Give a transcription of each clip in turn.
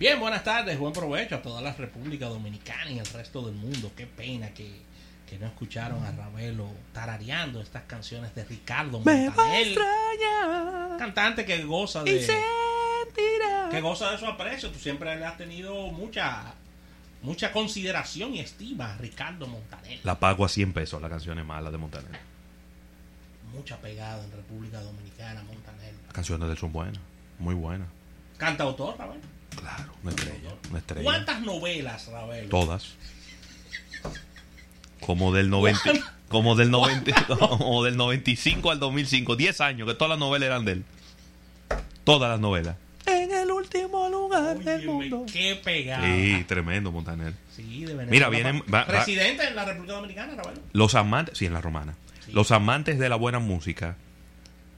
Bien, buenas tardes, buen provecho a toda la República Dominicana y el resto del mundo. Qué pena que, que no escucharon a Ravelo tarareando estas canciones de Ricardo Montaner, cantante que goza de que goza de su aprecio. Tú siempre le has tenido mucha mucha consideración y estima a Ricardo Montaner. La pago a 100 pesos, la canción es mala de Montaner. Mucha pegada en República Dominicana, Montaner. Las canciones de él son buenas, muy buenas. Cantautor, Ravelo. Claro, una estrella, una estrella. ¿Cuántas novelas, Ravelo? Todas. Como del 90, como del 90, como del 95 al 2005, 10 años que todas las novelas eran de él. Todas las novelas. En el último lugar Óyeme, qué pegada. Sí, tremendo Montaner. Sí, de Venezuela. Mira, vienen- va- va- Residente en la República Dominicana, Ravelo. Los amantes, sí, en la romana. Sí. Los amantes de la buena música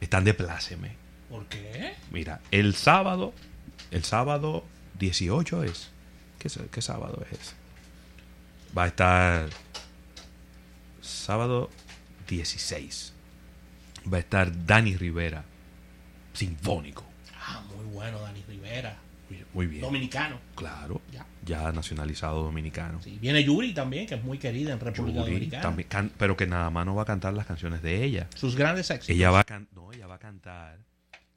están de pláceme. ¿Por qué? Mira, el sábado, el sábado 18 es. ¿Qué, sábado es ese? Va a estar sábado 16. Va a estar Dani Rivera, sinfónico. Ah, muy bueno, Dani Rivera. Muy- Muy bien. Dominicano. Claro, Ya. ya nacionalizado dominicano. Sí. Viene Yuri también, que es muy querida en República Yuri Dominicana. también can- pero que nada más no va a cantar las canciones de ella. Sus grandes éxitos. Ella va a can- no, ella va a cantar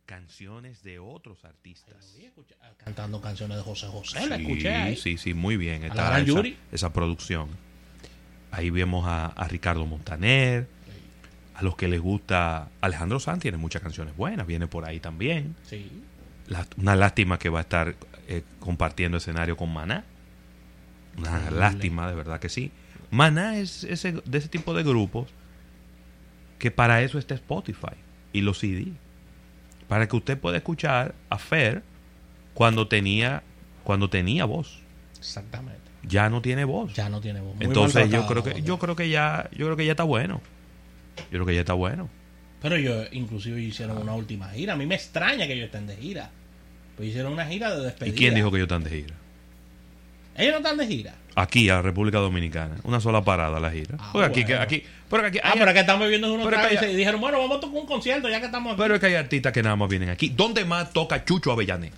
canciones de otros artistas. Escucha- cantando canciones de José José, la Sí, escuché ahí. Sí, sí, muy bien. la Está gran esa, Yuri. esa producción. Ahí vemos a, a Ricardo Montaner. A los que les gusta Alejandro Sanz tiene muchas canciones buenas, viene por ahí también. Sí. La- una lástima que va a estar eh, compartiendo escenario con Maná. Una lástima, de verdad que sí. Maná es ese, de ese tipo de grupos que para eso está Spotify y los CD. Para que usted pueda escuchar a Fer cuando tenía, cuando tenía voz. Exactamente. Ya no tiene voz. Ya no tiene voz. Muy Entonces yo creo que yo creo que ya yo creo que ya está bueno. Yo creo que ya está bueno. Pero ellos inclusive hicieron una última gira. A mí me extraña que ellos estén de gira. Pues hicieron una gira de ¿Y despedida. quién dijo que ellos están de gira? Ellos no están de gira. Aquí a República Dominicana, una sola parada la gira. Ah, Porque aquí, bueno. aquí, pero aquí Ah, hay- pero que estamos viendo unos tragos y dijeron, bueno, vamos a tocar un concierto ya que estamos aquí. pero es que hay artistas que nada más vienen aquí. ¿Dónde más toca Chucho Avellané?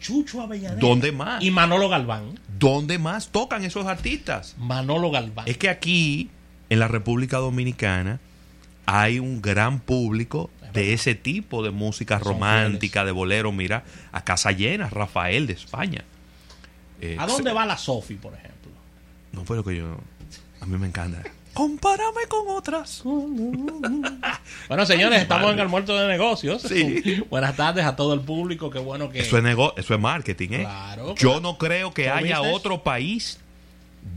Chucho Avellaneda. ¿Dónde más? Y Manolo Galván. ¿Dónde más tocan esos artistas? Manolo Galván. Es que aquí, en la República Dominicana, hay un gran público de ese tipo de música romántica, de bolero. Mira, a Casa Llena, Rafael de España. Eh, ¿A dónde se- va la Sofi, por ejemplo? No fue lo que yo... A mí me encanta. Compárame con otras. Bueno, señores, estamos Madre. en el muerto de negocios. Sí. Buenas tardes a todo el público. Qué bueno que. Eso es, nego- eso es marketing, ¿eh? Claro, Yo claro. no creo que haya business. otro país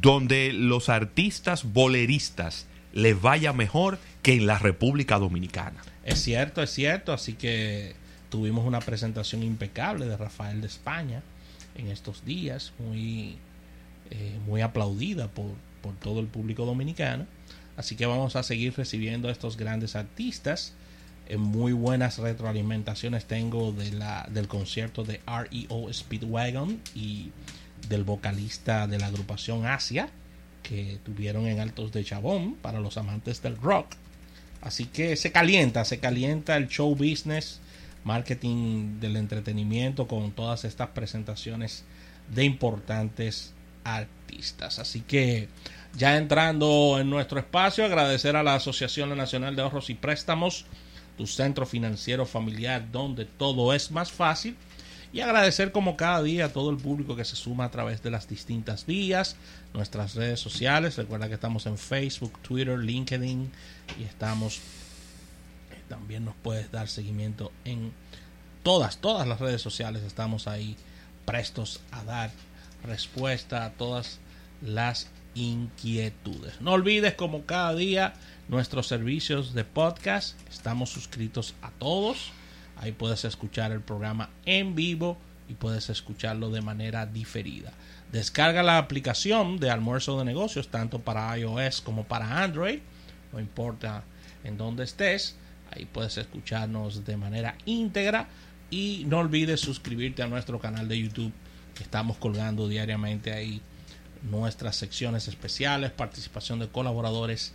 donde los artistas boleristas les vaya mejor que en la República Dominicana. Es cierto, es cierto. Así que tuvimos una presentación impecable de Rafael de España en estos días, muy, eh, muy aplaudida por, por todo el público dominicano. Así que vamos a seguir recibiendo a estos grandes artistas. En muy buenas retroalimentaciones tengo de la, del concierto de REO Speedwagon y del vocalista de la agrupación Asia que tuvieron en Altos de Chabón para los amantes del rock. Así que se calienta, se calienta el show business, marketing del entretenimiento con todas estas presentaciones de importantes artistas. Así que ya entrando en nuestro espacio, agradecer a la Asociación Nacional de Ahorros y Préstamos, tu centro financiero familiar donde todo es más fácil. Y agradecer como cada día a todo el público que se suma a través de las distintas vías, nuestras redes sociales. Recuerda que estamos en Facebook, Twitter, LinkedIn y estamos también nos puedes dar seguimiento en todas, todas las redes sociales. Estamos ahí prestos a dar respuesta a todas las inquietudes. No olvides como cada día nuestros servicios de podcast. Estamos suscritos a todos. Ahí puedes escuchar el programa en vivo y puedes escucharlo de manera diferida. Descarga la aplicación de almuerzo de negocios tanto para iOS como para Android. No importa en dónde estés. Ahí puedes escucharnos de manera íntegra. Y no olvides suscribirte a nuestro canal de YouTube. Que estamos colgando diariamente ahí nuestras secciones especiales, participación de colaboradores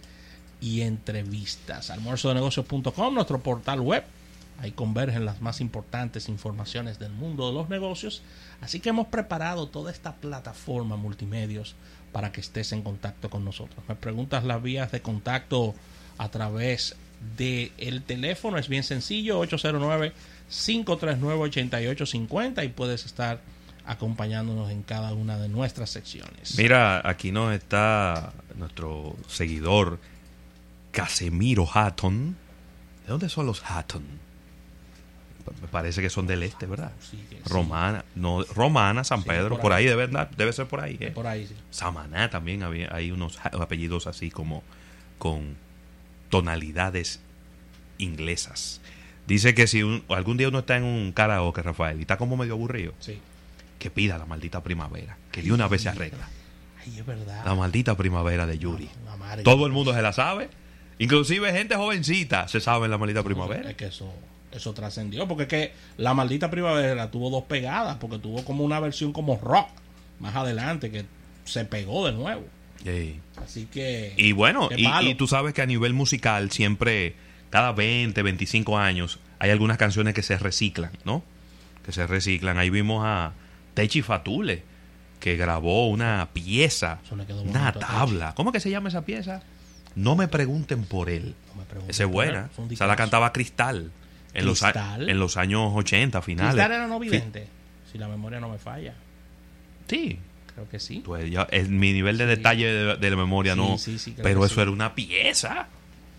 y entrevistas. Almuerzodenegocios.com, nuestro portal web. Ahí convergen las más importantes informaciones del mundo de los negocios. Así que hemos preparado toda esta plataforma multimedios para que estés en contacto con nosotros. Me preguntas las vías de contacto a través del el teléfono. Es bien sencillo, 809-539-8850 y puedes estar acompañándonos en cada una de nuestras secciones. Mira, aquí nos está nuestro seguidor Casemiro Hatton. ¿De dónde son los Hatton? Me parece que son del este, ¿verdad? Sí, que sí. Romana, no, Romana, San Sí, Pedro, por por, ahí. ahí debe, andar- debe ser por ahí. ¿eh? Por ahí, sí. Samaná también había, hay unos apellidos así como con tonalidades inglesas. Dice que si un- algún día uno está en un karaoke, Rafael, y está como medio aburrido, Sí. que pida la maldita primavera, que de una vez se arregla. Ay, es verdad. La maldita primavera de Yuri. Todo el mundo se la sabe. Inclusive gente jovencita se sabe la maldita primavera. Es que eso, eso trascendió. Porque es que la maldita primavera tuvo dos pegadas. Porque tuvo como una versión como rock más adelante que se pegó de nuevo. Sí. Así que. Y bueno, y, tú sabes que a nivel musical siempre, cada 20, 25 años, hay algunas canciones que se reciclan, ¿no? Que se reciclan. Ahí vimos a Techi Fatule, que grabó una pieza, una tabla. ¿Cómo que se llama esa pieza? No me pregunten por él. No. Esa es buena. O sea, la cantaba Cristal. En los, en los años 80, finales. Cristal era no vidente. Si la memoria no me falla. Sí. Creo que sí. Pues ya, es, mi nivel de detalle de, de la memoria Sí, no. sí, pero que eso era una pieza.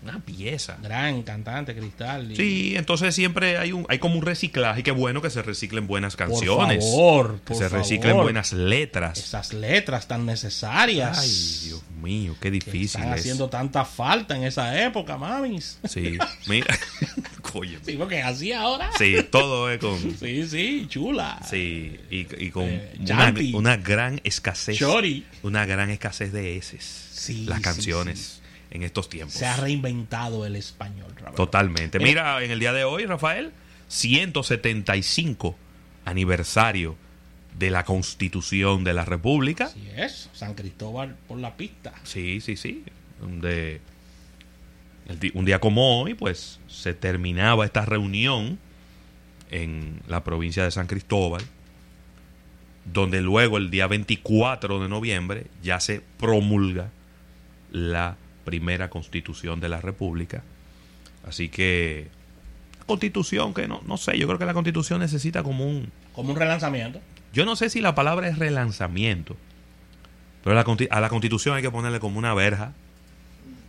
Una pieza. Gran cantante, Cristal. y- Sí, entonces siempre hay un hay como un reciclaje. Qué bueno que se reciclen buenas Por canciones. favor, que por se reciclen favor. buenas letras. Esas letras tan necesarias. Ay, Dios mío, qué que difícil están es. haciendo tanta falta en esa época, mamis. Sí, mira. Sí, porque así ahora. Sí, todo es con. Sí, sí, chula. Sí, y, y con Eh, una, gran escasez. Chori. Una gran escasez de S. Sí, Las sí, canciones en estos tiempos. Se ha reinventado el español, Roberto. Totalmente. Mira. Mira, en el día de hoy, Rafael, 175 aniversario de la Constitución de la República. Así es, San Cristóbal por la pista. Sí, sí, sí. Di- un día como hoy, pues se terminaba esta reunión en la provincia de San Cristóbal, donde luego el día 24 de noviembre ya se promulga la primera constitución de la República. Así que, constitución que no, no sé, yo creo que la constitución necesita como un, Como un relanzamiento. yo no sé si la palabra es relanzamiento, pero a la constitución hay que ponerle como una verja.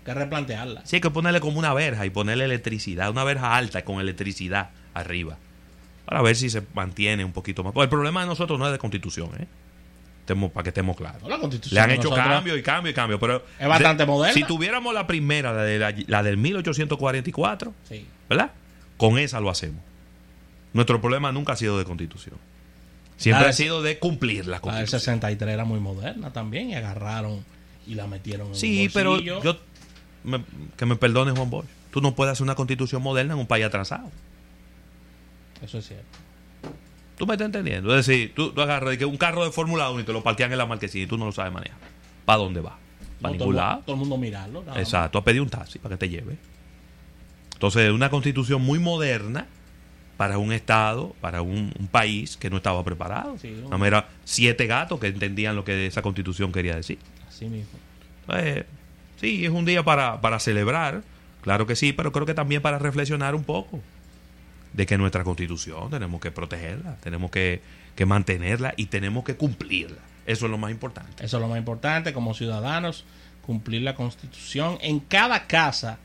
Que replantearla. Sí, hay que ponerle como una verja y ponerle electricidad, una verja alta con electricidad arriba, para ver si se mantiene un poquito más. Pues el problema de nosotros no es de constitución, ¿eh? Estemos- para que estemos claros. No, la constitución Le han hecho nosotros cambio y cambio y cambio, pero Es bastante de- moderna. Si tuviéramos la primera, la, de la, la del 1844, Sí. ¿verdad? Con esa lo hacemos. Nuestro problema nunca ha sido de constitución. Siempre ha sido de cumplir la La del constitución. 63 era muy moderna también y agarraron y la metieron en Sí, un pero yo me- que me perdone Juan Bosch. Tú no puedes hacer una constitución moderna en un país atrasado. Eso es cierto. Tú me estás entendiendo. Es decir, tú, tú agarras un carro de Fórmula 1 y te lo parquean en la marquesina y tú no lo sabes manejar. ¿Para dónde va? ¿Para No, todo, ningún mu- lado? todo el mundo mirarlo. Exacto, a pedir un taxi para que te lleve. Entonces, una constitución muy moderna para un Estado, para un, un país que no estaba preparado. Sí, Nada más era siete gatos que entendían lo que esa constitución quería decir. Así mismo. Eh, sí, es un día para, para celebrar, claro que sí, pero creo que también para reflexionar un poco de que nuestra constitución tenemos que protegerla, tenemos que, que mantenerla y tenemos que cumplirla. Eso es lo más importante. Eso es lo más importante como ciudadanos, cumplir la constitución. En cada casa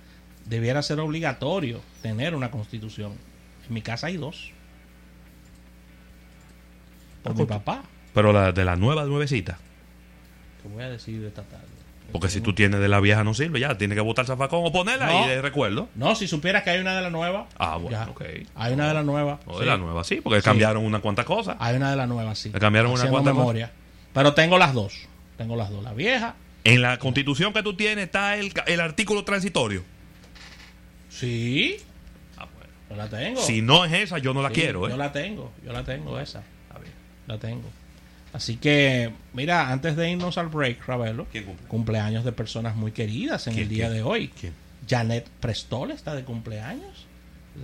debiera ser obligatorio tener una constitución. En mi casa hay dos. Por mi papá. Pero la de la nueva nuevecita, ¿Qué voy a decir de esta tarde? Porque si tú tienes de la vieja no sirve, ya tienes que botar el zafacón o ponerla No. ahí de recuerdo. No, si supieras que hay una de la nueva. Ah, bueno, ya. ok. Hay una de la nueva. O sí. de la nueva, sí, porque Sí. cambiaron unas cuantas cosas. Hay una de la nueva, sí. Le cambiaron una cuanta memoria. Pero tengo las dos. Tengo las dos. La vieja. En la constitución que tú tienes está el, el artículo transitorio. Sí. Ah, bueno. Yo la tengo. Si no es esa, yo no la Sí, quiero, ¿eh? Yo la tengo. Yo la tengo esa. A ver. La tengo. Así que, mira, antes de irnos al break, Ravelo, cumpleaños de personas muy queridas en ¿Quién, el día quién? de hoy. ¿Quién? Janet Prestol está de cumpleaños.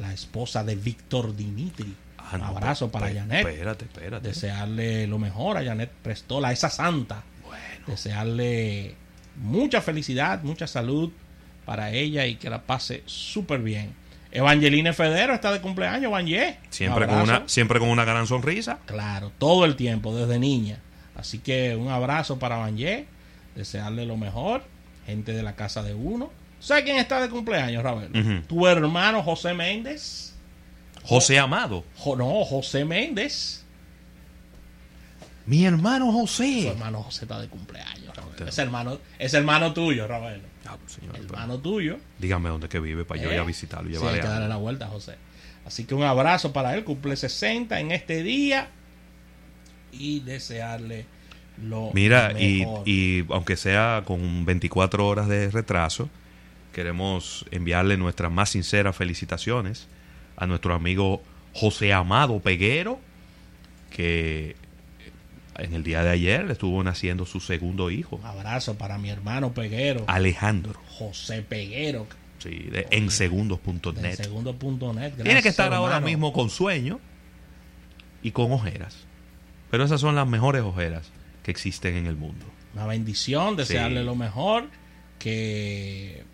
la esposa de Víctor Dimitri. Ah, Un abrazo pe- para pe- Janet. Espérate, espérate. Desearle lo mejor a Janet Prestola, esa santa. Bueno. Desearle mucha felicidad, mucha salud para ella y que la pase súper bien. Evangeline Federo está de cumpleaños, Evangé. Siempre Un con, una, siempre con una gran sonrisa. Claro, todo el tiempo, desde niña. Así que un abrazo para Evangé. Desearle lo mejor. Gente de la casa de uno. ¿Sabes quién está de cumpleaños, Raúl? Ujú. Tu hermano José Méndez. José Amado. Jo- no, José Méndez. Mi hermano José. hermano José está de cumpleaños, Es hermano, es hermano tuyo, Raúl. Ah, pues, señor, Hermano tuyo. Dígame dónde que vive para yo ir ¿Eh? a visitarlo. y Sí, llevarle hay que darle la vuelta, José. Así que un abrazo para él, cumple 60 en este día y desearle lo Mira, y, mejor. y aunque sea con 24 horas de retraso, queremos enviarle nuestras más sinceras felicitaciones a nuestro amigo José Amado Peguero, que en el día de ayer le estuvo naciendo su segundo hijo, Un abrazo para mi hermano Peguero, Alejandro, José Peguero, sí, de en segundos.net. segundo.net. Tiene que estar ahora mismo con sueño y con ojeras. Pero esas son las mejores ojeras que existen en el mundo. Una bendición, desearle Sí. lo mejor, que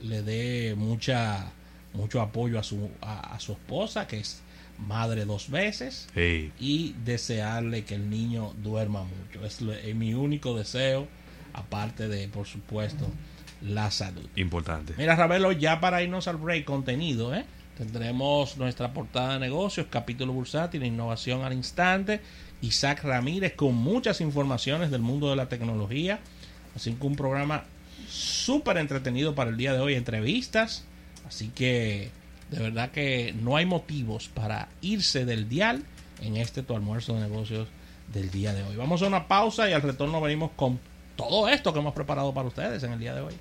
le dé mucha mucho apoyo a su, a, a su esposa, que es madre dos veces. Sí. y desearle que el niño duerma mucho. Es mi único deseo, aparte de, por supuesto, la salud. Importante. Mira, Ravelo, ya para irnos al break contenido, ¿eh? tendremos nuestra portada de negocios, capítulo bursátil, innovación al instante, Isaac Ramírez con muchas informaciones del mundo de la tecnología, así que un programa súper entretenido para el día de hoy, entrevistas, así que de verdad que no hay motivos para irse del dial en este tu almuerzo de negocios del día de hoy. Vamos a una pausa y al retorno venimos con todo esto que hemos preparado para ustedes en el día de hoy.